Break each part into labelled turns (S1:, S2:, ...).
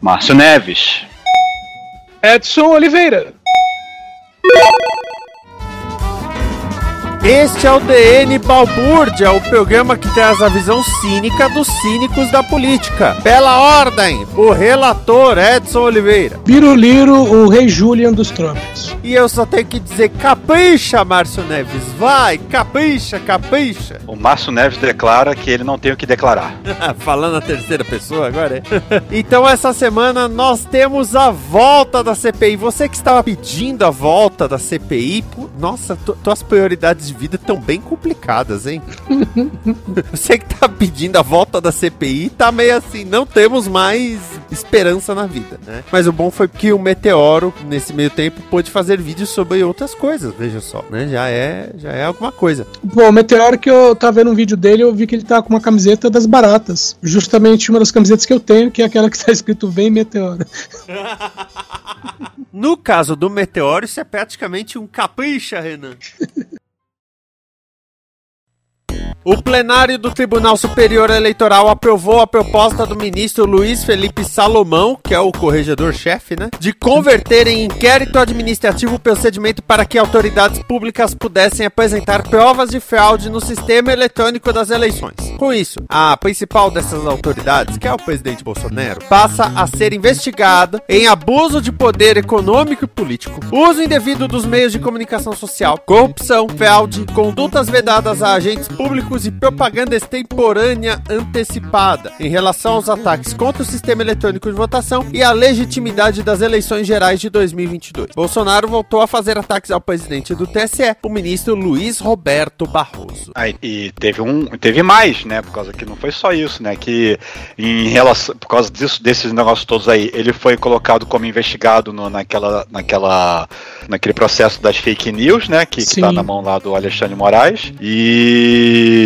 S1: Márcio Neves.
S2: Edson Oliveira.
S3: Este é o DN Balbúrdia, o programa que traz a visão cínica dos cínicos da política. Pela ordem, o relator Edson Oliveira.
S4: Biruliro, o rei Julian dos trópicos.
S3: E eu só tenho que dizer capricha, Márcio Neves. Vai, capricha, capricha.
S1: O Márcio Neves declara que ele não tem o que declarar.
S3: Falando a terceira pessoa agora, é? então essa semana nós temos a volta da CPI. Você que estava pedindo a volta da CPI, nossa, tu- tuas prioridades de vida estão bem complicadas, hein? Você que tá pedindo a volta da CPI, tá meio assim, não temos mais esperança na vida, né? Mas o bom foi que o Meteoro, nesse meio tempo, pôde fazer vídeos sobre outras coisas, veja só, né? Já é, já é alguma coisa.
S4: Bom, o Meteoro que eu tava vendo um vídeo dele, eu vi que ele tá com uma camiseta das baratas. Justamente uma das camisetas que eu tenho, que é aquela que tá escrito Vem Meteoro.
S3: No caso do Meteoro, isso é praticamente um capricha, Renan. O plenário do Tribunal Superior Eleitoral aprovou a proposta do ministro Luiz Felipe Salomão, que é o corregedor-chefe, né, de converter em inquérito administrativo o procedimento para que autoridades públicas pudessem apresentar provas de fraude no sistema eletrônico das eleições. Com isso, a principal dessas autoridades, que é o presidente Bolsonaro, passa a ser investigada em abuso de poder econômico e político, uso indevido dos meios de comunicação social, corrupção, fraude, condutas vedadas a agentes públicos e propaganda extemporânea antecipada em relação aos ataques contra o sistema eletrônico de votação e a legitimidade das eleições gerais de 2022. Bolsonaro voltou a fazer ataques ao presidente do TSE, o ministro Luiz Roberto Barroso.
S1: Aí, e teve um, teve mais, né? Por causa que não foi só isso, né? Que em relação, por causa disso, desses negócios todos aí, ele foi colocado como investigado no- naquela, naquela, naquele processo das fake news, né? Que, que
S4: Sim.
S1: tá na mão lá do Alexandre Moraes. E,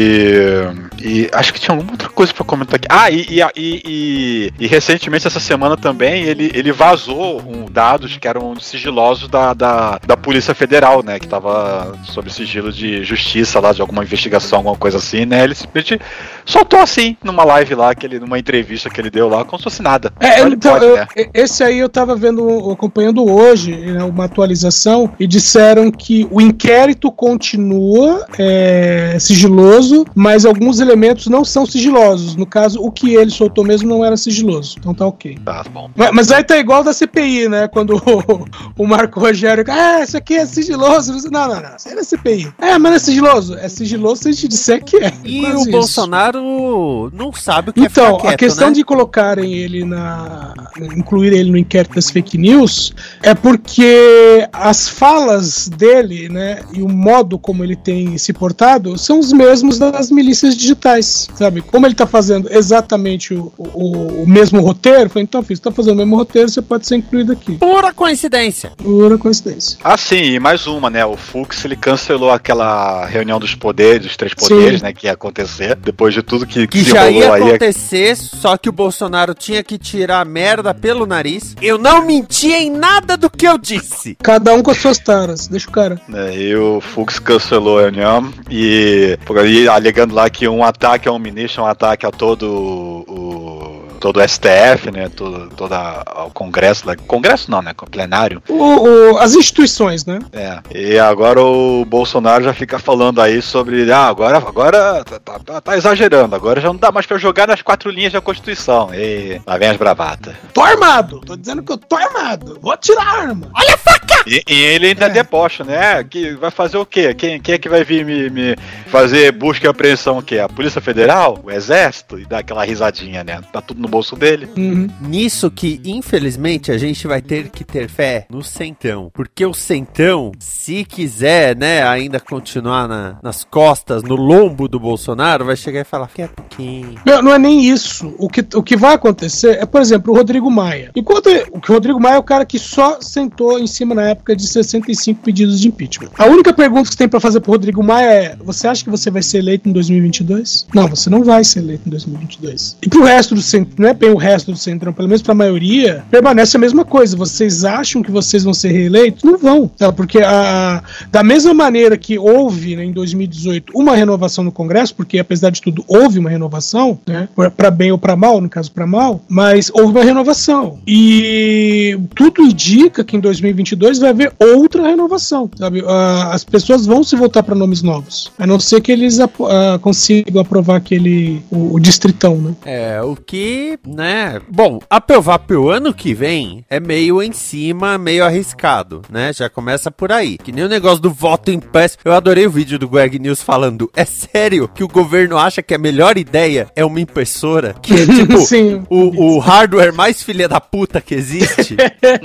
S1: e acho que tinha alguma outra coisa pra comentar aqui. Ah, e, e, e, recentemente essa semana também ele, ele vazou um, dados que eram sigilosos da, da, da Polícia Federal, né? Que tava sob sigilo de justiça lá, de alguma investigação, alguma coisa assim, né? Ele simplesmente soltou assim numa live lá, que ele, numa entrevista que ele deu lá, como se fosse nada.
S4: É, então,
S1: pode,
S4: eu-
S1: né?
S4: esse aí eu tava vendo, acompanhando hoje, né, uma atualização, e disseram que o inquérito continua é, sigiloso, mas alguns elementos não são sigilosos. No caso, o que ele soltou mesmo não era sigiloso. Então tá ok.
S1: Tá bom.
S4: Mas, mas aí tá igual da CPI, né? Quando o, o Marco Rogério. Ah, isso aqui é sigiloso. Não, não, não. Isso aí não é CPI. É, mas não é sigiloso. É sigiloso se a gente disser que é.
S3: E
S4: Quase
S3: o
S4: isso.
S3: Bolsonaro não sabe o que é
S4: Então,
S3: ficar quieto,
S4: a questão
S3: né?
S4: de colocarem ele na. incluir ele no inquérito das fake news é porque as falas dele, né, e o modo como ele tem se portado são os mesmos das milícias digitais, sabe? Como ele tá fazendo exatamente o, o, o mesmo roteiro, foi então, filho, você tá fazendo o mesmo roteiro, você pode ser incluído aqui.
S3: Pura coincidência.
S4: Pura coincidência.
S1: Ah, sim, e mais uma, né? O Fux ele cancelou aquela reunião dos poderes, dos três poderes,
S4: Sim.
S1: né? Que ia acontecer depois de tudo que,
S3: Que
S1: se
S3: já ia
S1: rolou aí.
S3: acontecer, só que o Bolsonaro tinha que tirar a merda pelo nariz. Eu não menti em nada do que eu disse.
S4: Cada um com as suas taras, deixa o cara.
S1: né, e o Fux cancelou a reunião e por aí alegando lá que um ataque a um ministro é um ataque a todo o todo o STF, né, todo, toda o Congresso, lá- Congresso não, né, plenário.
S4: O- o- as instituições, né?
S1: É. E agora o Bolsonaro já fica falando aí sobre, ah, agora, agora tá, tá- tá- tá exagerando, agora já não dá mais pra jogar nas quatro linhas da Constituição. E lá vem as bravatas.
S4: Tô armado! Tô dizendo que eu tô armado! Vou tirar a arma!
S3: Olha a faca!
S1: E, e ele ainda debocha, né? Que vai fazer o quê? Quem, quem é que vai vir me, me fazer busca e apreensão o quê? A Polícia Federal? O Exército? E dá aquela risadinha, né? Tá tudo no bolso dele.
S4: Uhum.
S3: Nisso que, infelizmente, a gente vai ter que ter fé no Centão. Porque o Centão, se quiser, né, ainda continuar na- nas costas, no lombo do Bolsonaro, vai chegar e falar, quieto pouquinho.
S4: Não, não é nem isso. O que, o que vai acontecer é, por exemplo, o Rodrigo Maia. Enquanto o Rodrigo Maia é o cara que só sentou em cima na época de 65 pedidos de impeachment. A única pergunta que você tem pra fazer pro Rodrigo Maia é: você acha que você vai ser eleito em 2022? Não, você não vai ser eleito em 2022. E pro resto do centro, não é bem o resto do centrão, pelo menos pra maioria, permanece a mesma coisa. Vocês acham que vocês vão ser reeleitos? Não vão, tá? Porque a, da mesma maneira que houve né, em 2018 uma renovação no Congresso, porque apesar de tudo houve uma renovação, né, para bem ou para mal, no caso para mal, mas houve uma renovação. E tudo indica que em 2022 vai haver outra renovação, sabe? As pessoas vão se voltar para nomes novos, a não ser que eles ah, consigam aprovar aquele o, o distritão, né?
S3: É, o que, né? Bom, aprovar pro ano que vem é meio em cima, meio arriscado, né? Já começa por aí. Que nem o negócio do voto impresso. Eu adorei o vídeo do Greg News falando: é sério que o governo acha que a melhor ideia é uma impressora? Que é tipo
S4: Sim.
S3: o, o hardware mais filha da puta que existe.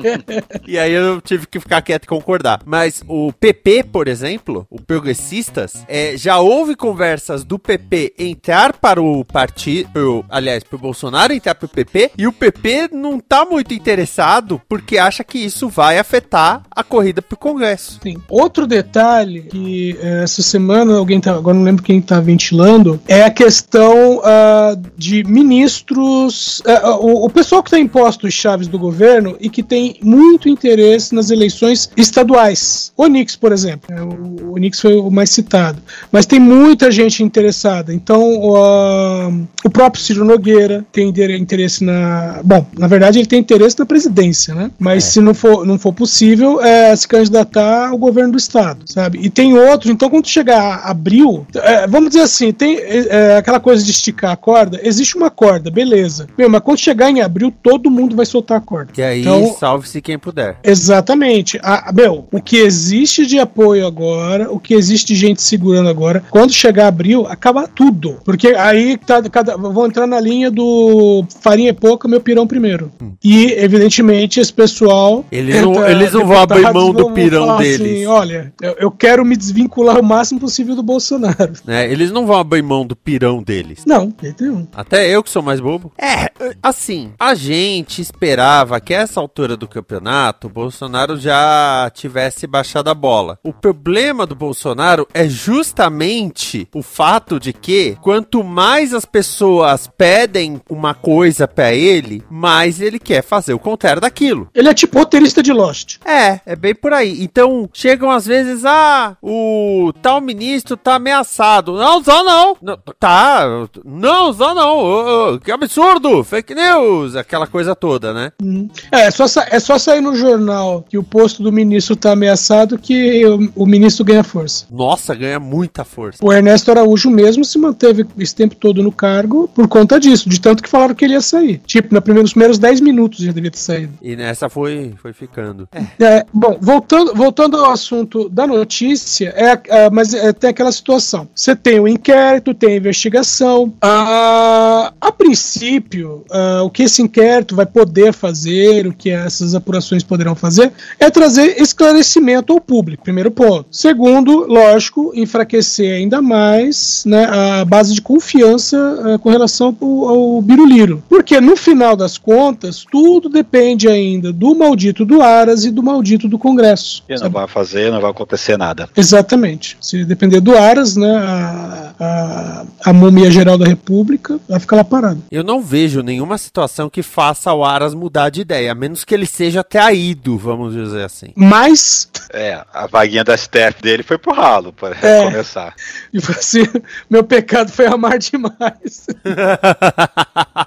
S3: e aí eu tive que ficar quieto e concordar. Mas o PP, por exemplo, o Progressistas, é, já houve conversas do PP entrar para o partido, aliás, pro Bolsonaro entrar pro PP, e o PP não tá muito interessado porque acha que isso vai afetar a corrida pro Congresso.
S4: Sim. Outro detalhe que eh, essa semana alguém tá, agora não lembro quem tá ventilando, é a questão ah, de ministros, ah, o, o pessoal que tem impostos chaves do governo e que tem muito interesse nas eleições estaduais. O Nix, por exemplo, né, o, o Nix foi o mais citado, mas tem muita gente interessada. Então, ah, o próprio Ciro Nogueira tem inter- interesse na, bom, na verdade ele tem interesse na presidência, né? Mas se não for, não for possível, é se candidatar ao governo do estado, sabe? E tem outros, então quando chegar abril, é, vamos dizer assim, tem é, é, aquela coisa de esticar a corda, existe uma corda, beleza. Meu, mas quando chegar em abril, todo mundo vai soltar a corda.
S3: E aí,
S4: Então,
S3: salve-se quem puder.
S4: Exatamente. A, meu, o que existe de apoio agora, o que existe de gente segurando agora, quando chegar abril, acaba tudo. Porque aí tá, cada, vão entrar na linha do farinha é pouca, meu pirão primeiro. E, evidentemente, esse pessoal.
S3: Eles não- eles não vão abrir mão do pirão deles.
S4: Assim, Olha, eu, eu quero me desvincular o máximo possível do Bolsonaro.
S3: Né? Eles não vão abrir mão do pirão deles.
S4: Não, jeito nenhum.
S3: Até eu que sou mais bobo. É, assim, a gente esperava que essa altura do campeonato o Bolsonaro já tivesse baixado a bola. O problema do Bolsonaro é justamente o fato de que quanto mais as pessoas pedem uma coisa pra ele, mais ele quer fazer o contrário daquilo.
S4: Ele é tipo roteirista de Lost.
S3: É, é bem por aí. Então, chegam às vezes, ah, o tal ministro tá ameaçado. Não, só não. não tá, não, só não. Ô, ô, que absurdo, fake news, aquela coisa toda, né?
S4: Uhum. É, é só, é só sair no jornal que o posto do ministro tá ameaçado que o, o ministro ganha força.
S3: Nossa, ganha muita força.
S4: O Ernesto Araújo mesmo se manteve esse tempo todo no cargo por conta disso, de tanto que falaram que ele ia sair. Tipo, na primeira, nos primeiros 10 minutos já devia ter saído.
S3: E nessa foi, foi ficando.
S4: É, bom, voltando, voltando ao assunto da notícia, é, é, mas é, tem aquela situação. Você tem o inquérito, tem a investigação. Ah, a princípio, ah, o que esse inquérito vai poder fazer, o que essas apurações poderão fazer, é trazer esclarecimento ao público, primeiro ponto. Segundo, lógico, enfraquecer ainda mais né, a base de confiança ah, com relação ao, ao Biruliro. Porque no final das contas, tudo depende ainda do maldito do Aras e do maldito do Congresso.
S1: E não vai fazer, não vai acontecer nada.
S4: Exatamente. Se depender do Aras, né, a, a, a múmia geral da República vai ficar lá parada.
S3: Eu não vejo nenhuma situação que faça o Aras mudar de ideia, a menos que ele seja traído, vamos dizer assim.
S4: Mas.
S1: É, a vaguinha da STF dele foi pro ralo, para
S4: É.
S1: começar.
S4: E assim, meu pecado foi amar demais.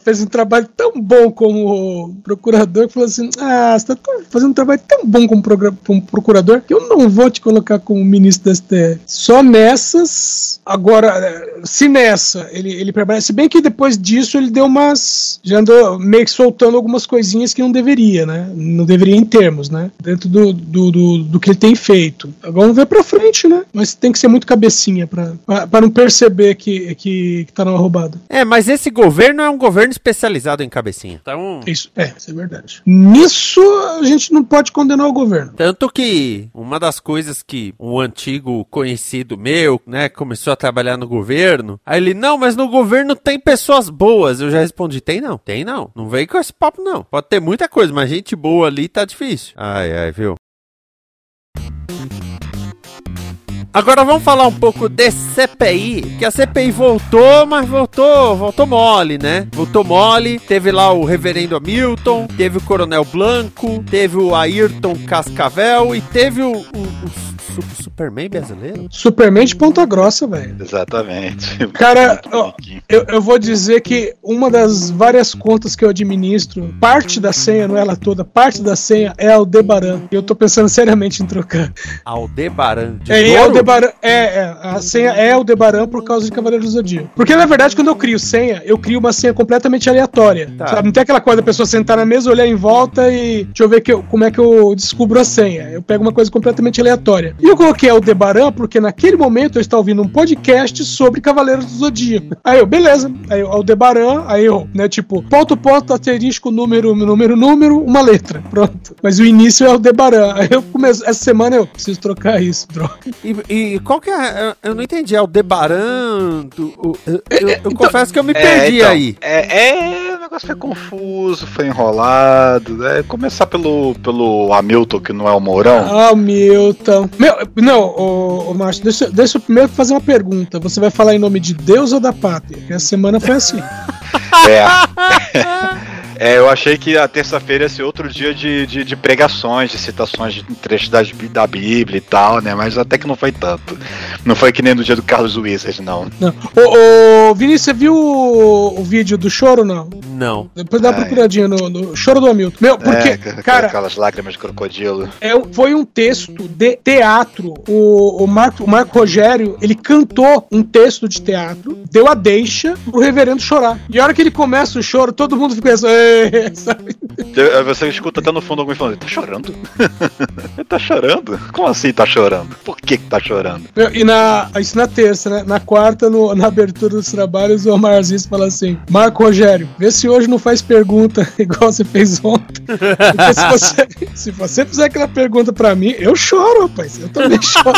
S4: Fez um trabalho tão bom como procurador que falou assim: Ah, você tá tão- fazendo um trabalho tão bom como, como procurador que eu não vou te colocar como ministro da STF. Só nessas. Agora, se nessa ele, ele permanece. Bem que depois disso ele deu umas. Já andou meio que soltando algumas coisinhas que não deveria, né? Não deveria em termos, né? Dentro do, do, do, do que ele tem feito. Vamos ver pra frente, né? Mas tem que ser muito cabecinha pra, pra, pra não perceber que, que, que tá numa roubada.
S3: É, mas esse governo é um governo especializado em cabecinha. Então,
S4: Isso, é, isso é verdade. Nisso a gente não pode condenar o governo.
S3: Tanto que uma das coisas que um antigo conhecido meu, né, começou a trabalhar no governo, aí ele, não, mas no governo tem pessoas boas. Eu já respondi, tem não, tem não. Não vem com esse papo não. Pode ter muita coisa, mas gente boa ali tá difícil. Ai, ai, viu? Agora vamos falar um pouco de CPI, que a CPI voltou, mas voltou, voltou mole, né? Voltou mole, teve lá o reverendo Hamilton, teve o Coronel Blanco, teve o Ayrton Cascavel e teve o, o- o su- Superman brasileiro?
S4: Superman de ponta grossa, velho.
S1: Exatamente.
S4: Cara, ó, eu, eu vou dizer que uma das várias contas que eu administro, parte da senha, não é ela toda, parte da senha é Aldebaran. E eu tô pensando seriamente em trocar.
S3: Aldebaran. De
S4: É,
S3: Douro?
S4: Aldebaran, é, é, a senha é Aldebaran por causa de Cavaleiro do Zodíaco. Porque na verdade, quando eu crio senha, eu crio uma senha completamente aleatória.
S3: Tá.
S4: Sabe? Não tem aquela coisa da pessoa sentar na mesa, olhar em volta e deixa eu ver que eu- como é que eu descubro a senha. Eu pego uma coisa completamente aleatória. E eu coloquei Aldebaran porque naquele momento eu estava ouvindo um podcast sobre Cavaleiros do Zodíaco. Aí eu, beleza. Aí eu, Aldebaran, aí eu, né, tipo, ponto, ponto, asterisco, número, número, número, uma letra. Pronto. Mas o início é Aldebaran. Aí eu começo, essa semana eu preciso trocar isso, droga.
S3: E, e qual que é? Eu, eu não entendi. Do- o- eu eu- eu confesso que eu me perdi
S1: então,
S3: aí.
S1: É, é, o negócio foi confuso, foi enrolado. É, começar pelo, pelo Hamilton, que não é o Mourão.
S4: Ah, Milton. Meu, não, ô, ô Márcio, deixa, deixa eu primeiro fazer uma pergunta. Você vai falar em nome de Deus ou da pátria? Porque essa semana foi assim.
S1: É. É, eu achei que a terça-feira ia ser outro dia de, de, de pregações, de citações de trechos Bí- da Bíblia e tal, né? Mas até que não foi tanto. Não foi que nem no dia do Carlos Wizard, não.
S4: Não. Ô, ô, Vinícius, você viu o, o vídeo do choro, não?
S3: Não.
S4: Depois dá uma
S1: Ai.
S4: procuradinha no, no choro do Hamilton. Meu, porque,
S1: É, com- com
S4: cara,
S1: aquelas lágrimas de crocodilo.
S4: É, foi um texto de teatro. O, o, Marco, o Marco Rogério, ele cantou um texto de teatro, deu a deixa pro reverendo chorar. E a hora que ele começa o choro, todo mundo fica assim, Sabe?
S1: Eu- Você escuta até no fundo alguém falando, tá chorando? Ele tá chorando? Como assim tá chorando? Por que que tá chorando?
S4: E na, isso na terça, né? Na quarta, no- na abertura dos trabalhos, o Omar Aziz fala assim: Marco Rogério, vê se hoje não faz pergunta igual você fez ontem. Porque se você, se você fizer aquela pergunta pra mim, eu choro, rapaz. Eu também choro.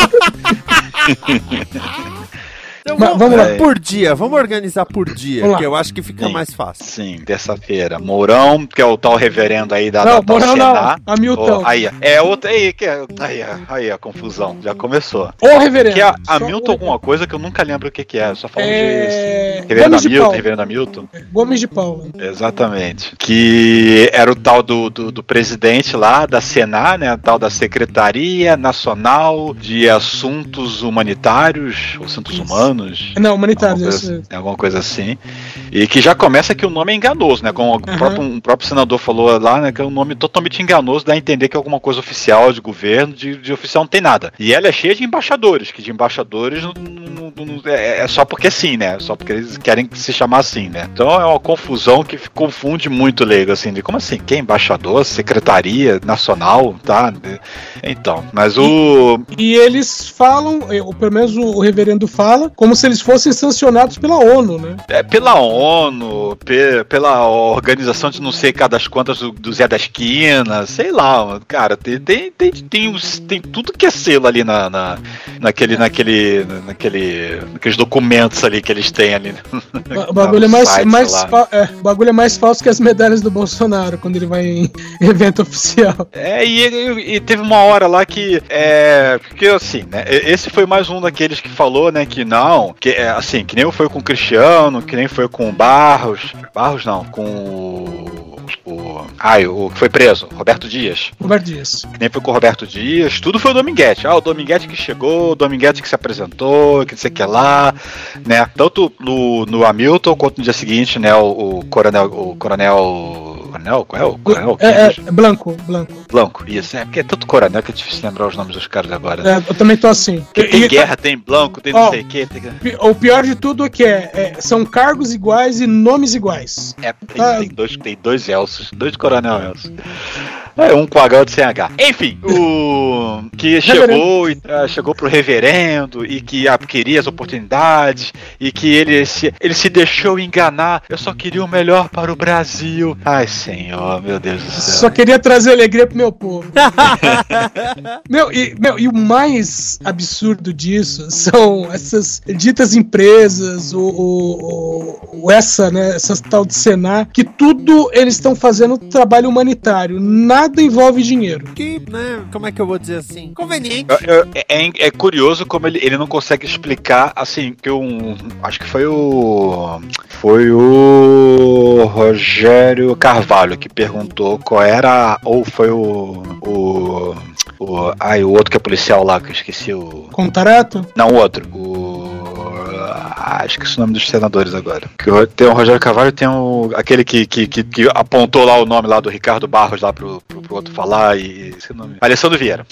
S3: Então
S4: Mas
S3: vamos,
S4: vamos
S1: lá.
S3: Por dia, vamos organizar por dia,
S4: Vamos lá.
S3: que eu acho que fica
S1: Sim.
S3: mais fácil.
S1: Sim, terça-feira. Mourão, que é o tal reverendo aí da,
S4: Não,
S1: da tal
S4: Mourão não. Hamilton.
S1: Oh, aí, é outra. Aí, que é, aí, aí a confusão. Já começou.
S4: Ô, reverendo.
S1: Que é Hamilton alguma coisa que eu nunca lembro o que, que é. Só falamos
S4: É,
S1: de. Reverendo
S4: Gomes de
S1: Hamilton,
S4: Paula.
S1: Reverendo Hamilton.
S4: Gomes de Paula.
S1: Exatamente. Que era o tal do, do, do presidente lá da Senar, né? A tal da Secretaria Nacional de Assuntos Humanitários, Assuntos
S4: Isso.
S1: Humanos, humanos.
S4: Não, humanitários,
S1: alguma
S4: isso.
S1: coisa, assim, alguma coisa assim. E que já começa que o nome é enganoso, né? Como o próprio, um próprio senador falou lá, né? Que é um nome totalmente enganoso, dá a entender que é alguma coisa oficial de governo, de, de oficial não tem nada. E ela é cheia de embaixadores, que de embaixadores não, não- não- é, é só porque sim, né? Só porque eles querem se chamar assim, né? Então é uma confusão que confunde muito o leigo, assim, de como assim? Quem é embaixador? Secretaria Nacional, tá? Então, mas o.
S4: E eles falam, pelo menos o, o reverendo fala, como se eles fossem sancionados pela ONU, né?
S1: É pela ONU, pe- pela organização de não sei das quantas do, do Zé da Esquina, sei lá, cara, tem, tem, tem, tem, os- tem tudo que é selo ali na, na, naquele, naquele, naquele, naqueles documentos ali que eles têm ali.
S4: O bagulho é mais,
S1: site
S4: mais é, bagulho é mais falso que as medalhas do Bolsonaro quando ele vai em evento oficial.
S1: É, e, e- e teve uma hora lá que. É. Porque assim, né? Esse foi mais um daqueles que falou, né? Que não. Que, é, assim, que nem foi com o Cristiano, que nem foi com o Barros. Barros não, com o. o ai, o que foi preso, Roberto Dias.
S4: Roberto Dias.
S1: Que nem foi com o Roberto Dias, tudo foi o Dominguete. Ah, o Dominguete que chegou, o Dominguete que se apresentou, que não sei o que lá, né? Tanto no, no Hamilton quanto no dia seguinte, né? O, o coronel. O coronel. Coronel? Qual é o coronel?
S4: É, é, é Blanco, Blanco.
S1: Blanco, isso, é porque é tanto coronel que é difícil lembrar os nomes dos caras agora.
S4: É, eu também tô assim.
S1: Porque tem
S4: E-
S1: guerra, tem Blanco, tem
S4: Ó,
S1: não sei o que. Tem...
S4: O pior de tudo é que é, é, são cargos iguais e nomes iguais.
S1: É, tem,
S4: Ah.
S1: tem dois, tem dois Elsos, dois coronel Elsos. É, um com H outro sem H. Enfim, o que chegou, e, ah, chegou pro reverendo e que ah, queria as oportunidades e que ele se, ele se deixou enganar. Eu só queria o melhor para o Brasil. Ai, senhor, meu Deus do céu.
S4: Só queria trazer alegria pro meu povo. meu, e, meu, e o mais absurdo disso são essas ditas empresas, o- o- o- essa, né, essas tal de Senar, que tudo eles estão fazendo trabalho humanitário. Nada envolve dinheiro.
S3: Que, né, como é que eu vou dizer assim? Conveniente.
S1: Eu- É, é curioso como ele, ele não consegue explicar, assim, que um. Acho que foi o. Foi o Rogério Carvalho que perguntou qual era. Ou foi o. O. o ai, o outro que é policial lá, que eu esqueci o.
S4: Contarato?
S1: Não, o outro. O. Ah, esqueci o nome dos senadores agora. Que tem o Rogério Carvalho tem o. aquele que, que, que, que apontou lá o nome lá do Ricardo Barros lá pro, pro, pro outro falar e. Esse nome. Alessandro Vieira.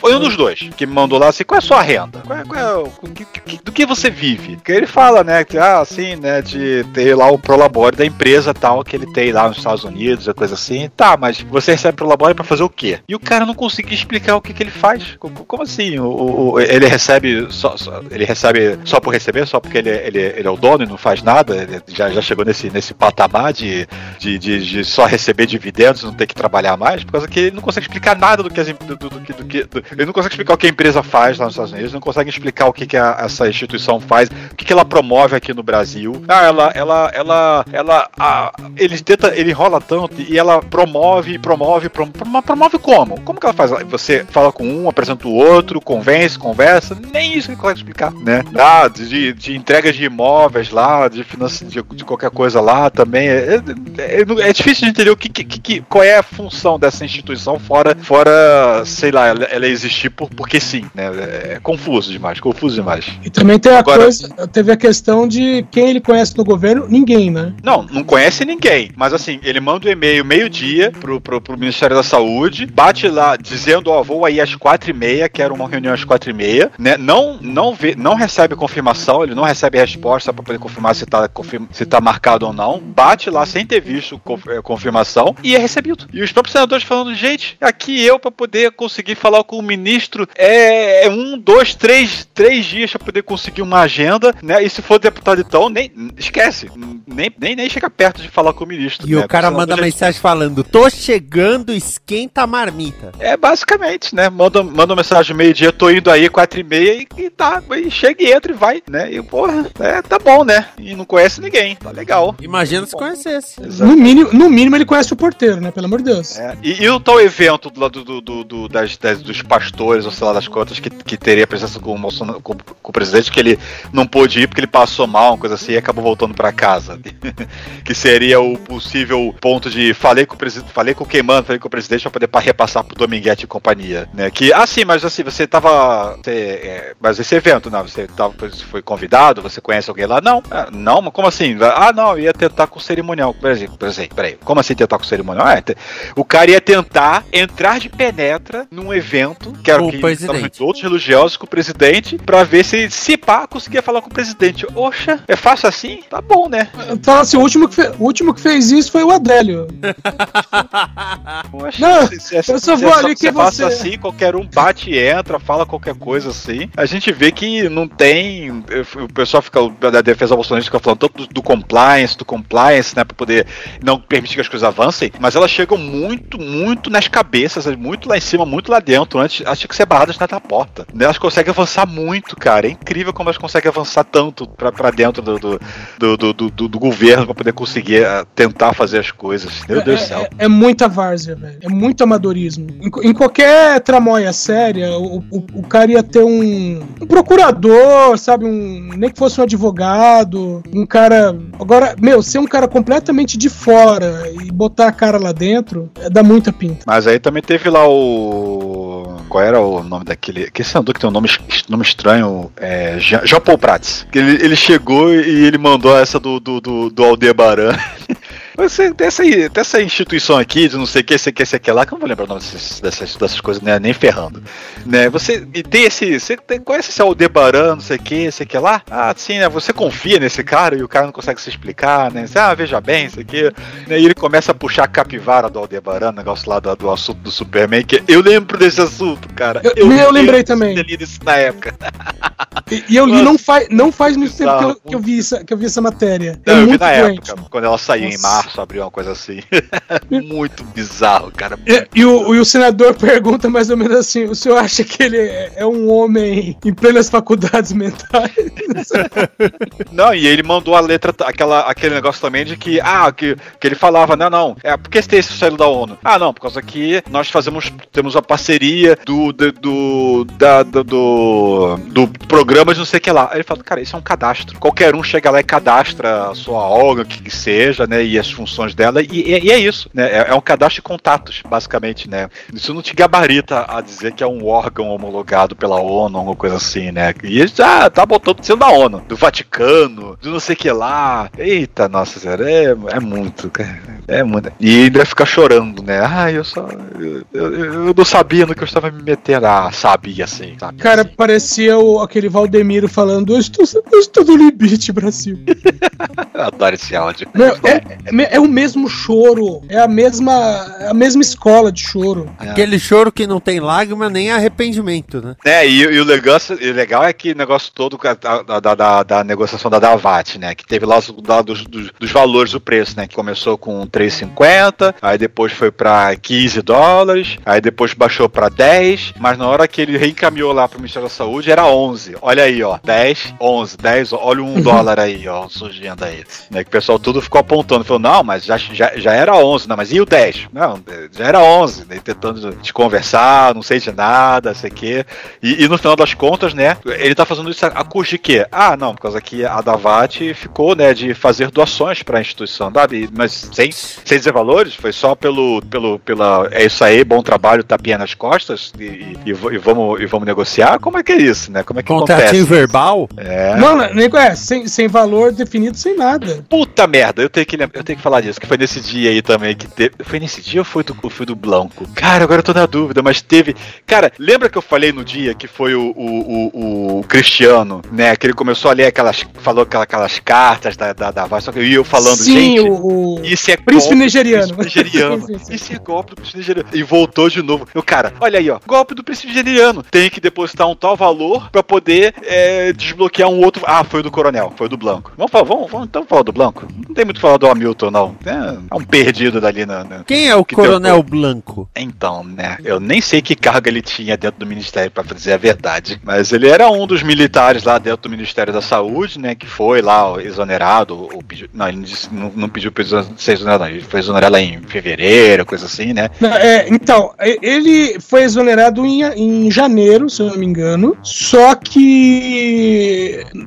S1: Foi um dos dois que me mandou lá assim: qual é a sua renda? Qual é, qual é o- que- que- do que você vive? Porque ele fala, né, que, ah, assim, né, de ter lá o Prolabore da empresa tal que ele tem lá nos Estados Unidos, a coisa assim. Tá, mas você recebe Prolabore pra fazer o quê? E o cara não conseguia explicar o que, que ele faz. Co- co- Como assim? O- o- ele recebe só, só- ele recebe só por receber, só porque ele, é- ele, é- ele é o dono e não faz nada? Ele já, já chegou nesse, nesse patamar de, de, de, de só receber dividendos e não ter que trabalhar mais? Por causa que ele não consegue explicar nada do que as do, do, do que- do que. ele não consegue explicar o que a empresa faz lá nos Estados Unidos, não consegue explicar o que, que a- essa instituição faz, o que, que ela promove aqui no Brasil. Ah, ela, ela, ela, ela, ah, ele tenta, ele enrola tanto e ela promove, promove, promove, promove como? Como que ela faz? Você fala com um, apresenta o outro, convence, conversa, nem isso ele consegue explicar, né? Ah, de, de entrega de imóveis lá, de, financi- de, de qualquer coisa lá também. É, é- é- é difícil de entender o que, que, que- qual é a função dessa instituição fora, fora sei lá, ela, ela existir por, porque sim, né? É confuso demais, confuso demais.
S4: E também tem a
S1: Agora-
S4: coisa, teve a questão de quem ele conhece no governo, ninguém, né?
S1: Não, não conhece ninguém. Mas assim, ele manda um e-mail meio-dia pro, pro, pro Ministério da Saúde, bate lá dizendo, ó, vou aí às quatro e meia, quero uma reunião às quatro e meia, né? Não, não, vê, não recebe confirmação, ele não recebe resposta pra poder confirmar se tá, confirma, se tá marcado ou não. Bate lá sem ter visto eh, confirmação e é recebido. E os próprios senadores falando, gente, aqui eu pra poder conseguir falar com o ministro é, é um, dois, três, três dias pra poder conseguir uma agenda, né? E se for deputado então, nem esquece, nem, nem, nem chega perto de falar com o ministro.
S3: E
S1: né?
S3: o cara manda mensagem falando: tô chegando, esquenta a marmita.
S1: É basicamente, né? Manda, manda uma mensagem meio-dia, tô indo aí, quatro e meia, e, e tá, e chega e entra e vai, né? E porra, é, tá bom, né? E não conhece ninguém, tá legal.
S3: Imagina se conhecesse.
S4: No mínimo, no mínimo ele conhece o porteiro, né? Pelo amor de Deus.
S1: É, e, e o tal evento do, do, do, do- do- das, das- dos pastores, ou sei lá das contas, que, que teria presença com o, Bolsonaro, com, com o presidente, que ele não pôde ir porque ele passou mal, uma coisa assim, e acabou voltando pra casa. que seria o possível ponto de falei com o presidente, falei com quem manda, falei com o presidente pra poder pa- repassar pro Dominguete e companhia, né? Que, ah, sim, mas assim, você tava. você, é, mas esse evento, né? Você tava, você foi convidado, Você conhece alguém lá? Não. Ah, não, mas como assim? Ah, não, ia tentar com cerimonial. Peraí, peraí, peraí. Como assim tentar com cerimonial? Ah, te- o cara ia tentar entrar de penetra num evento, que era o que
S3: presidente.
S1: todos religiosos com o presidente, pra ver se, se pá, conseguia falar com o presidente. Oxa, é fácil assim? Tá bom, né?
S4: Fala assim, o último, que fe- o último que fez isso foi o Adélio.
S1: Poxa,
S4: Não,
S1: se- se-
S4: eu só
S1: se-
S4: vou
S1: se-
S4: ali
S1: se
S4: que
S1: é fácil
S4: você-
S1: assim, qualquer um bate e entra, fala qualquer coisa assim. A gente vê que não tem. O pessoal fica. Da defesa bolsonarista fica falando tanto do, do compliance, do compliance, né? Pra poder não permitir que as coisas avancem, mas elas chegam muito, muito nas cabeças, muito lá em cima, muito lá dentro, antes, tinham que ser barradas na porta. Né? Elas conseguem avançar muito, cara. É incrível como elas conseguem avançar tanto pra, pra dentro do, do, do, do, do- governo pra poder conseguir eh, tentar fazer as coisas. Meu Deus do céu.
S4: É, é muita várzea, velho. É muito amadorismo. Em, em qualquer tramóia séria, o, o, o cara ia ter um, um procurador, sabe? Um, nem que fosse um advogado, um cara. Agora, meu, ser um cara completamente de fora e botar a cara lá dentro, é, dá muita pinta.
S1: Mas aí também teve lá o. Qual era o nome daquele. Que senador que tem um nome, nome estranho? É, Jean, Paul Prats. Ele, ele chegou e ele mandou essa do, do, do, do Aldebaran. Você, dessa, aí- dessa instituição aqui, de não sei o que, sei o que, sei o que lá, que eu não vou lembrar o nome desses- dessas, dessas coisas, né, nem ferrando. Né, você e tem esse. Você tem, conhece esse Aldebaran, não sei o que, sei o que lá? Ah, sim, né? Você confia nesse cara e o cara não consegue se explicar, né? Você, ah, veja bem, isso aqui. Né, e ele começa a puxar a capivara do Aldebaran, negócio lá do, do assunto do Superman, que eu lembro desse assunto, cara.
S4: Eu- eu lembrei
S1: li-
S4: também.
S1: Eu isso na época.
S4: E, e eu li não faz, não faz muito tempo que eu, que eu vi essa, que eu vi essa matéria.
S1: Não,
S4: é
S1: eu vi na
S4: doente.
S1: época, quando ela saiu em
S4: Nossa.
S1: março, abriu uma coisa assim. Muito bizarro, cara.
S4: E, e o, e o senador pergunta mais ou menos assim: o senhor acha que ele é, é um homem em plenas faculdades mentais?
S1: Não, e ele mandou a letra, aquela, aquele negócio também de que, ah, que, que ele falava, não, não, é porque esse texto saiu da ONU. Ah, não, por causa que nós fazemos, temos a parceria do, do, do, da- do, do, do programa de não sei o que lá. Aí ele fala, cara, isso é um cadastro. Qualquer um chega lá e cadastra a sua órgão, o que, que seja, né, e as funções dela, e, e- e é isso, né, é, é um cadastro de contatos, basicamente, né. Isso não te gabarita a dizer que é um órgão homologado pela ONU, alguma coisa assim, né. E ele já tá botando sendo da ONU, do Vaticano, do não sei o que lá. Eita, nossa senhora, é, é muito, cara. É muito. E ainda fica chorando, né? Ah, eu só. Eu, eu, eu não sabia no que eu estava me metendo. Ah, sabia sim, sabe?
S4: Cara, parecia o, aquele Valdemiro falando: Eu estou, eu estou no limite, Brasil.
S1: Eu adoro esse áudio.
S4: Meu, é, é, é o mesmo choro, é a mesma, a mesma escola de choro.
S3: Aquele choro que não tem lágrima nem arrependimento, né?
S1: É, e, e o, legal, e o legal é que o negócio todo da, da, da, da negociação da Davat, né? Que teve lá os lá dos, dos, dos valores do preço, né? Que começou com 3,50, aí depois foi pra 15 dólares, aí depois baixou pra 10, mas na hora que ele reencaminhou lá pro Ministério da Saúde era 11. Olha aí, ó, 10, 11, 10, olha um dólar aí, ó, surgindo aí. Né? Que o pessoal tudo ficou apontando, falou, não, mas já, já, já era 11, não, mas e o 10? Não, já era 11, né? Tentando te conversar, não sei de nada, sei o quê. E, e no final das contas, né, ele tá fazendo isso a, a custo de quê? Ah, não, por causa que a Davat ficou, né, de fazer doações pra instituição, sabe? Mas sem, sem dizer valores, foi só pelo, pelo, pela, é isso aí, bom trabalho, tapinha nas costas e, e, e vamos, e vamos negociar? Como é que é isso, né? Como é que
S3: Contratinho
S1: acontece?
S3: verbal?
S1: É.
S4: Não, não, nem é, sem, sem valor definido, sem nada.
S1: Puta merda, eu tenho que eu tenho que falar disso, que foi nesse dia aí também que teve. Foi nesse dia ou foi do, foi do Blanco? Cara, agora eu tô na dúvida, mas teve. Cara, lembra que eu falei no dia que foi o, o, o, o Cristiano, né? Que ele começou a ler aquelas. Falou aquelas, aquelas cartas da, da, da só que eu ia falando,
S4: Sim,
S1: gente.
S4: o,
S1: Isso é
S4: príncipe
S1: golpe
S4: nigeriano.
S1: do príncipe nigeriano.
S4: Sim, sim, sim.
S1: Isso é golpe do príncipe nigeriano. E voltou de novo. Eu, cara, olha aí, ó. Golpe do príncipe nigeriano. Tem que depositar um tal valor pra poder é, desbloquear um outro. Ah, foi o do coronel, foi o do Blanco. Vamos falar, vamos, vamos então falar do Blanco? Não tem muito o que falar do Hamilton, não. É, é um perdido dali na. na-
S3: Quem é o
S1: que
S3: Coronel Blanco?
S1: Então, né? Eu nem sei que carga ele tinha dentro do ministério, pra dizer a verdade. Mas ele era um dos militares lá dentro do Ministério da Saúde, né? Que foi lá exonerado. Ou pediu, não, ele não, disse- não, não pediu pra ser exonerado, engano. Ele foi exonerado lá em fevereiro, coisa assim, né?
S4: É, então, ele foi exonerado em, em janeiro, se eu não me engano. Só que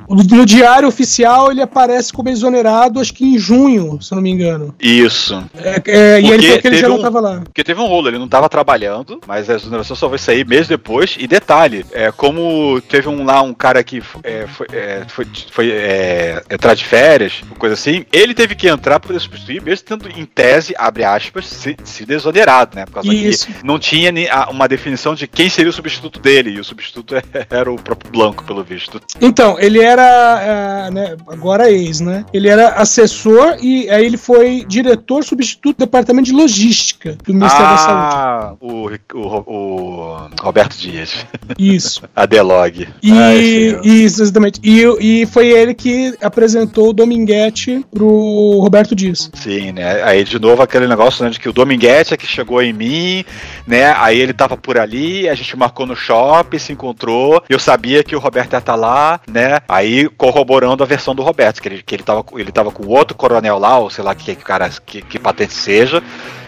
S4: no diário oficial ele aparece como exonerado, acho que em junho, se não me engano.
S1: Isso.
S4: É, é, e ele falou que ele já um, não estava lá.
S1: Porque teve um rolo, ele não estava trabalhando, mas a exoneração só vai sair meses depois. E detalhe, é, como teve um lá um cara que é, foi, é, foi, foi é, entrar de férias, coisa assim, ele teve que entrar para poder substituir, mesmo tendo em tese, abre aspas, se, se desonerado, né? Por causa Isso. que não tinha uma definição de quem seria o substituto dele, e o substituto era o próprio Blanco, pelo visto.
S4: Então, ele era, né, agora ex, né? Ele era assessor e aí ele foi diretor substituto do departamento de logística do Ministério ah, da Saúde. Ah,
S1: o, o, o, Roberto Dias.
S4: Isso.
S1: A Delog.
S4: E, ah, isso, exatamente. E, e foi ele que apresentou o Dominguete pro Roberto Dias.
S1: Sim, né? Aí de novo aquele negócio né, de que o Dominguete é que chegou em mim, né? Aí ele tava por ali, a gente marcou no shopping, se encontrou, eu sabia que o Roberto ia estar tá lá, né? Aí corroborando a versão do Roberto, que ele, que ele, tava, ele tava com outro coronel lá, ou sei lá que, que cara que, que patente seja,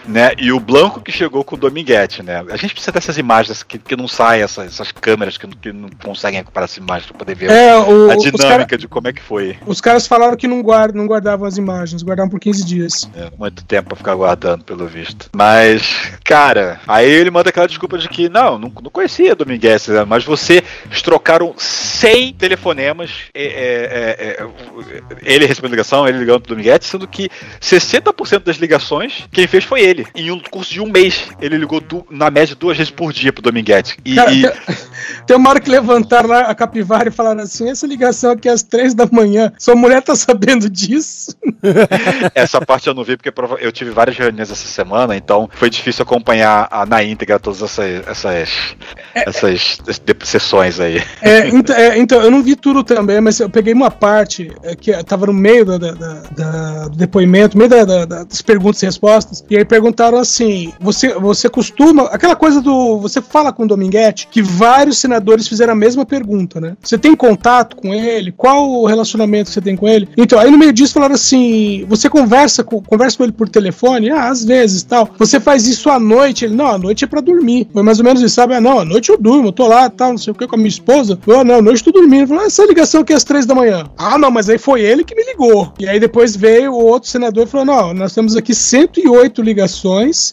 S1: né? E o Blanco que chegou com o Dominguete, né? A gente precisa dessas imagens que, que não saem, essas, essas câmeras que, que não conseguem recuperar essas imagens para poder ver
S4: é, o,
S1: a dinâmica cara, de como é que foi.
S4: Os caras falaram que não, guard, não guardavam as imagens, guardavam por 15 dias.
S1: É, muito tempo pra ficar guardando, pelo visto. Mas, cara, aí ele manda aquela desculpa de que, não, não, não conhecia Dominguete, né? mas você trocaram 100 telefonemas, é, é, é, ele recebendo ligação, ele ligando pro Dominguete, sendo que 60% das ligações, quem fez foi ele. Em um curso de um mês, ele ligou du, na média duas vezes por dia pro Dominguete. E, Cara, e...
S4: Tem uma hora que levantaram lá a capivara e falaram assim: essa ligação aqui é às três da manhã, sua mulher tá sabendo disso?
S1: essa parte eu não vi, porque eu tive várias reuniões essa semana, então foi difícil acompanhar a, na íntegra todas essas, essas, é, essas sessões aí.
S4: É então, é, então, eu não vi tudo também, mas eu peguei uma parte é, que tava no meio da, da, da, do depoimento, no meio das perguntas e respostas, e aí perguntaram assim: você, você costuma. Aquela coisa do. Você fala com o Dominguete que vários senadores fizeram a mesma pergunta, né? Você tem contato com ele? Qual o relacionamento que você tem com ele? Então, aí no meio disso falaram assim: você conversa com, conversa com ele por telefone? Ah, às vezes tal. Você faz isso à noite? Ele, não, à noite é pra dormir. Foi mais ou menos isso, sabe? Ah, não, à noite eu durmo, eu tô lá, tal, não sei o que, com a minha esposa. Ah, não, à noite eu tô dormindo. Falou, ah, essa ligação aqui é às três da manhã. Ah, não, mas aí foi ele que me ligou. E aí depois veio o outro senador e falou: não, nós temos aqui 108 ligações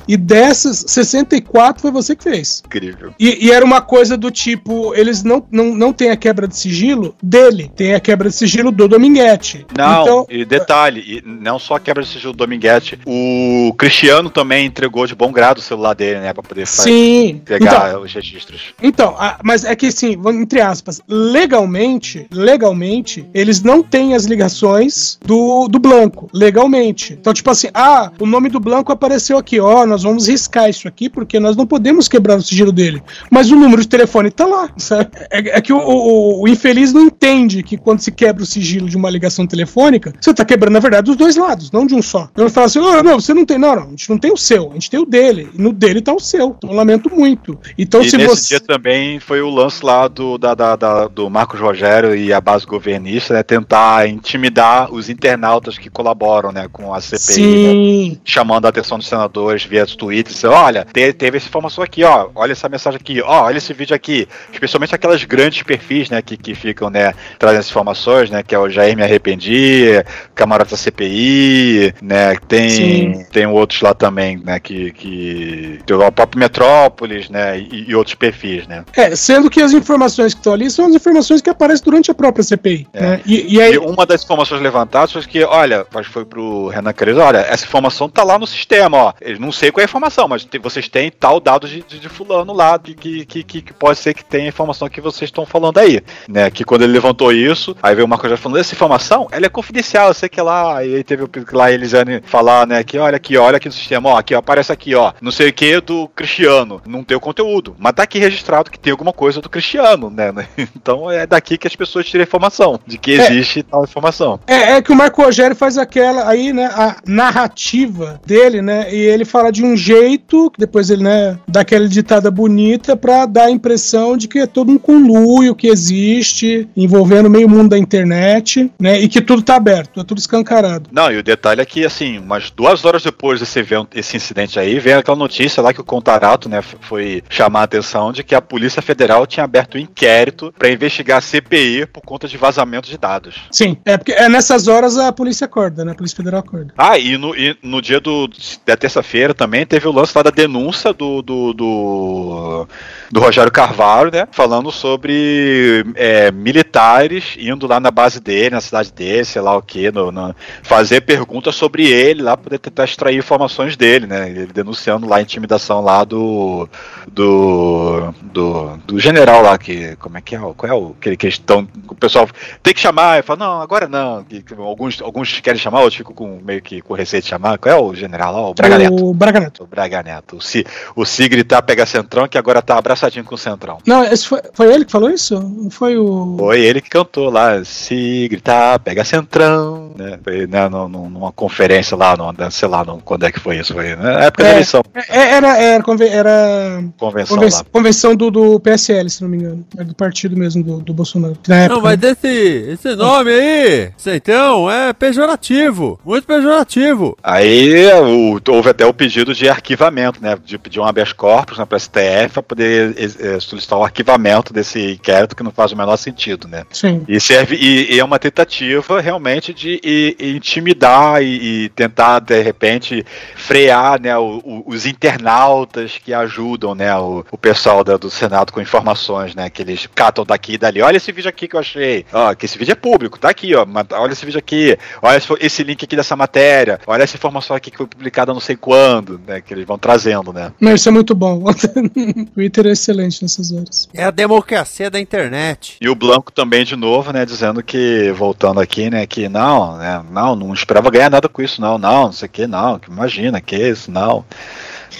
S4: e dessas, 64 foi você que fez.
S1: Incrível.
S4: E, e, era uma coisa do tipo: eles não, não, não têm a quebra de sigilo dele, tem a quebra de sigilo do Dominguete.
S1: Não, então, e detalhe, e não só a quebra de sigilo do Dominguete, o Cristiano também entregou de bom grado o celular dele, né, pra poder
S4: Sim.
S1: pegar então, os registros.
S4: Então, a, mas é que assim, entre aspas, legalmente, legalmente, eles não têm as ligações do, do Blanco, legalmente. Então, tipo assim, ah, o nome do Blanco apareceu aqui, ó, nós vamos riscar isso aqui porque nós não podemos quebrar o sigilo dele. Mas o número de telefone tá lá, sabe? É, é que o, o, o, infeliz não entende que quando se quebra o sigilo de uma ligação telefônica, você tá quebrando, na verdade, dos dois lados, não de um só. Ele fala assim: oh, não, você não tem, não, não, a gente não tem o seu, a gente tem o dele. E no dele tá o seu. Então eu lamento muito. Então,
S1: e
S4: se
S1: nesse
S4: você...
S1: dia também foi o lance lá do, da, da, da, do Marcos Rogério e a base governista, né? Tentar intimidar os internautas que colaboram, né, com a CPI, né, chamando a atenção dos senadores via Twitter, dizendo, olha, teve essa informação aqui, ó, olha essa mensagem aqui, ó, olha esse vídeo aqui, especialmente aquelas grandes perfis, né, que, que ficam, né, trazendo essas informações, né, que é o Jair Me Arrependi, camarada da CPI, né, tem, tem outros lá também, né, que, que tem o próprio Metrópolis, né, e, e, outros perfis, né.
S4: É, sendo que as informações que estão ali são as informações que aparecem durante a própria CPI, é. né,
S1: e, e, aí... e uma das informações levantadas foi que, olha, acho que foi pro Renan Cres, olha, essa informação tá lá no sistema, ó, eu não sei qual é a informação, mas vocês têm tal dado de, de, de fulano lá, que, que, que, que, pode ser que tenha a informação que vocês estão falando aí, né, que quando ele levantou isso, aí veio o Marco já falando, essa informação, ela é confidencial, eu sei que lá, e aí teve o lá Elisane falar, né, que olha aqui, olha aqui no sistema, ó, aqui, ó, aparece aqui, ó, não sei o que do Cristiano, não tem o conteúdo, mas tá aqui registrado que tem alguma coisa do Cristiano, né, né? então é daqui que as pessoas tiram a informação, de que é. existe é, tal informação.
S4: É, é que o Marco Rogério faz aquela aí, né, a narrativa dele, né, e ele fala de um jeito, que depois ele, né, dá aquela ditada bonita pra dar a impressão de que é todo um conluio que existe, envolvendo meio mundo da internet, né, e que tudo tá aberto, é tudo escancarado.
S1: Não, e o detalhe é que, assim, umas duas horas depois desse evento, esse incidente aí, veio aquela notícia lá que o Contarato, né, foi chamar a atenção de que a Polícia Federal tinha aberto um inquérito pra investigar a CPI por conta de vazamento de dados.
S4: Sim, é porque é nessas horas a polícia acorda, né, a Polícia Federal acorda.
S1: Ah, e no, e no dia do, da terça-feira também teve o lance lá da denúncia do, do, do, do Rogério Carvalho, né? Falando sobre é, militares indo lá na base dele, na cidade dele, sei lá o que, fazer perguntas sobre ele lá, poder tentar extrair informações dele, né? Ele denunciando lá a intimidação lá do. do. do, do general lá, que. Como é que é? Qual é o aquele questão? O pessoal tem que chamar, e fala, não, agora não. que- que alguns, alguns querem chamar, outros ficam com, meio que com receio de chamar. Qual é o general lá? O Braga Neto.
S4: O Braga Neto.
S1: O Braga Neto. O o si gritar pega Centrão, que agora tá abraçadinho com o Centrão.
S4: Não, esse foi, foi ele que falou isso? Não foi o.
S1: Foi ele que cantou lá, se gritar, pega Centrão, né? Foi né, num- num- numa conferência lá, numa, sei lá, num- quando é que foi isso? Foi na época da
S4: É,
S1: eleição,
S4: é, Era, era, conven- era
S1: convenção
S4: conven-
S1: lá.
S4: convenção do, do PSL, se não me engano. Era do partido mesmo do, do Bolsonaro. Na época,
S3: Não, mas
S4: né?
S3: esse, esse nome aí, Centrão, é pejorativo. Muito pejorativo.
S1: Aí o- houve até o pedido de arquivamento, né? De pedir um habeas corpus né, para STF para poder solicitar o arquivamento desse inquérito que não faz o menor sentido, né?
S4: Sim.
S1: E serve e, e é uma tentativa realmente de e- e intimidar e, tentar de repente frear, né, o- o- os internautas que ajudam, né, o, o pessoal da- do Senado com informações, né, que eles catam daqui e dali. Olha esse vídeo aqui que eu achei. Ó, que esse vídeo é público, tá aqui, ó. mas Olha esse vídeo aqui. Olha esse, link aqui dessa matéria. Olha essa informação aqui que foi publicada não sei quando, né, que eles vão trazendo, né?
S4: Não, isso é muito bom. o Twitter é excelente nessas horas.
S3: É a democracia da internet.
S1: E o Blanco também, de novo, né, dizendo que, voltando aqui, né, que não, né, não, não esperava ganhar nada com isso, não, não, não sei o que, não, que imagina, que isso, não.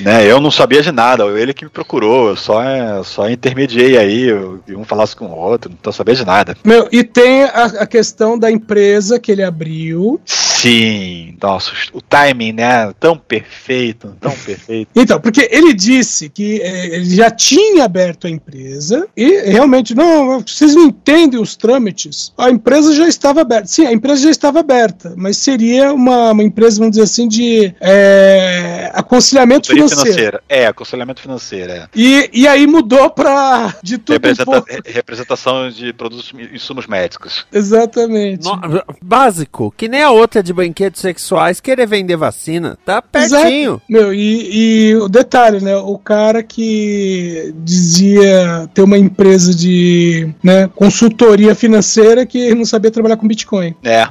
S1: Né, eu não sabia de nada, ele que me procurou, eu só, é, só intermediei aí, eu, um falasse com o outro, não sabendo de nada.
S4: Meu, e tem a, a questão da empresa que ele abriu.
S1: Sim, nossa, o timing, né, tão perfeito, tão perfeito.
S4: Então, porque ele disse que eh, ele já tinha aberto a empresa e realmente, não, vocês não entendem os trâmites. A empresa já estava aberta. Sim, a empresa já estava aberta, mas seria uma, uma empresa, vamos dizer assim, de eh, aconselhamento
S1: Consultoria
S4: financeiro.
S1: financeira. É, aconselhamento financeiro, é.
S4: E, e aí mudou para de tudo um
S1: Representa- representação de produtos e insumos médicos.
S4: Exatamente.
S3: No- básico, que nem a outra de brinquedos sexuais querer vender vacina. Tá pertinho.
S4: Exato. Meu, e, e o detalhe, né? O cara que dizia ter uma empresa de né, consultoria financeira que não sabia trabalhar com Bitcoin.
S1: É.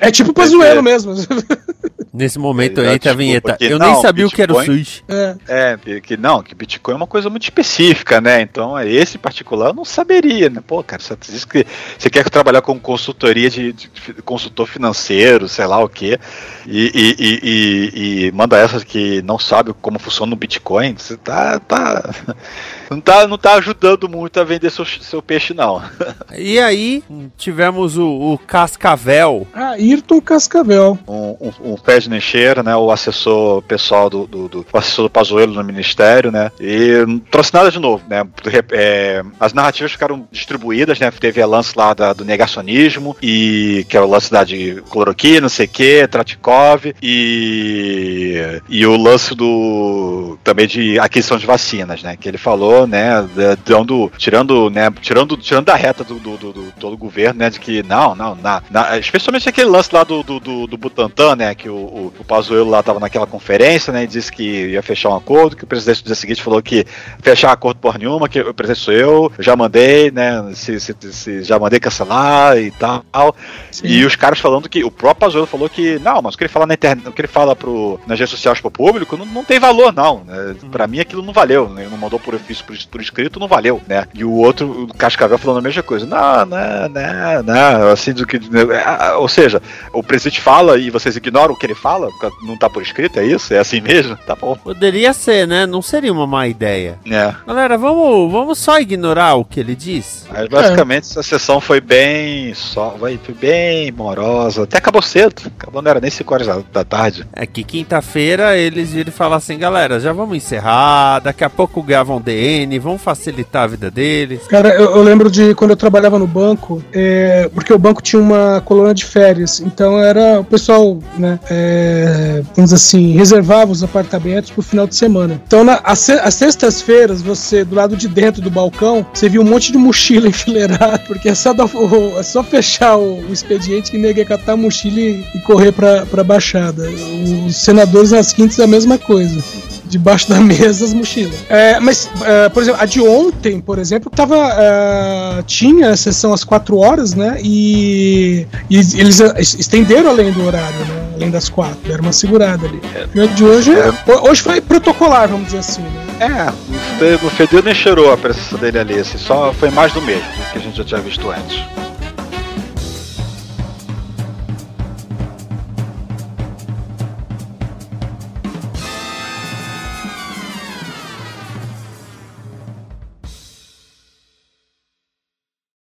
S4: É tipo Pazuello mesmo.
S3: Nesse momento
S1: Exato,
S3: entra a vinheta.
S1: que
S3: Eu
S1: não,
S3: nem sabia o que era o
S1: Bitcoin-
S3: SUS.
S4: É.
S1: É, que- que não, que Bitcoin é uma coisa muito específica, né? Então, é esse em particular eu não saberia, né? Pô, cara, você diz que você quer trabalhar com consultoria de, de- de consultor financeiro, sei lá o quê, e, e, e, e- e manda essas que não sabe como funciona o Bitcoin, você tá. tá não, tá não tá ajudando muito a vender seu, seu peixe, não.
S3: E aí, tivemos o, o Cascavel.
S4: Ah, Ayrton Cascavel.
S1: um, um, um pé de lixeira, né? O assessor pessoal do, do, do- o assessor do Pazuello no ministério, né? E não trouxe nada de novo, né? É, as narrativas ficaram distribuídas, né? Teve a lance lá da- do negacionismo e que é o lance da de cloroquina, não sei o que, Tratikov e e o lance do também de aquisição de vacinas, né? Que ele falou, né? da- Dando, tirando, né? Tirando, tirando da reta do, do, do- do- todo o governo, né? De que não, não, na, na- especialmente aquele lance lá do, do, do, do Butantan, né? Que o, o, o Pazuello lá tava naquela conferência, né? E disse que ia fechar um acordo, que o presidente no dia seguinte falou que fechar acordo por nenhuma, que o presidente sou eu, já mandei, né? Se, se, se- já mandei cancelar e tal. E os caras falando que o próprio Pazuello falou que não, mas o que ele fala na internet, o que ele fala pro, nas redes sociais pro público não, não tem valor, não. Né? Pra mim aquilo não valeu. Né? Não mandou por ofício por, por escrito, não valeu, né? E o outro, o Cascavel falando a mesma coisa. Não, não, não, não, assim do que. ah, Ou seja, o presidente fala e vocês ignoram o que ele fala? Não tá por escrito, é isso? É assim mesmo? Tá bom.
S3: Poderia ser, né? Não seria uma má ideia.
S1: É.
S3: Galera, vamos, vamos só ignorar o que ele diz?
S1: Mas basicamente essa sessão foi bem. Só, foi bem morosa. Até acabou cedo. Acabou, não era nem 5 horas da, tarde.
S3: É que quinta-feira eles viram e falaram assim, galera, já vamos encerrar, daqui a pouco gravam Vamos facilitar a vida deles.
S4: Cara, eu, eu lembro de quando eu trabalhava no banco, é, porque o banco tinha uma coluna de férias, então era o pessoal, né, é, vamos dizer assim, reservava os apartamentos pro final de semana. Então, na, as, as sextas-feiras, você, do lado de dentro do balcão, você via um monte de mochila enfileirada, porque é só, é só fechar o, o expediente que ninguém catar a mochila e, e correr pra, pra baixada. Os senadores nas quintas é a mesma coisa debaixo da mesa as mochilas. É, mas, é, por exemplo, a de ontem, por exemplo, tava, é, tinha a sessão às 4 horas, né? E, e, eles estenderam além do horário, né? Além das 4. Deram uma segurada ali. É. de hoje, hoje foi protocolar, vamos dizer assim, né?
S1: É, não fedeu nem cheirou a presença dele ali, assim, só foi mais do mesmo que a gente já tinha visto antes.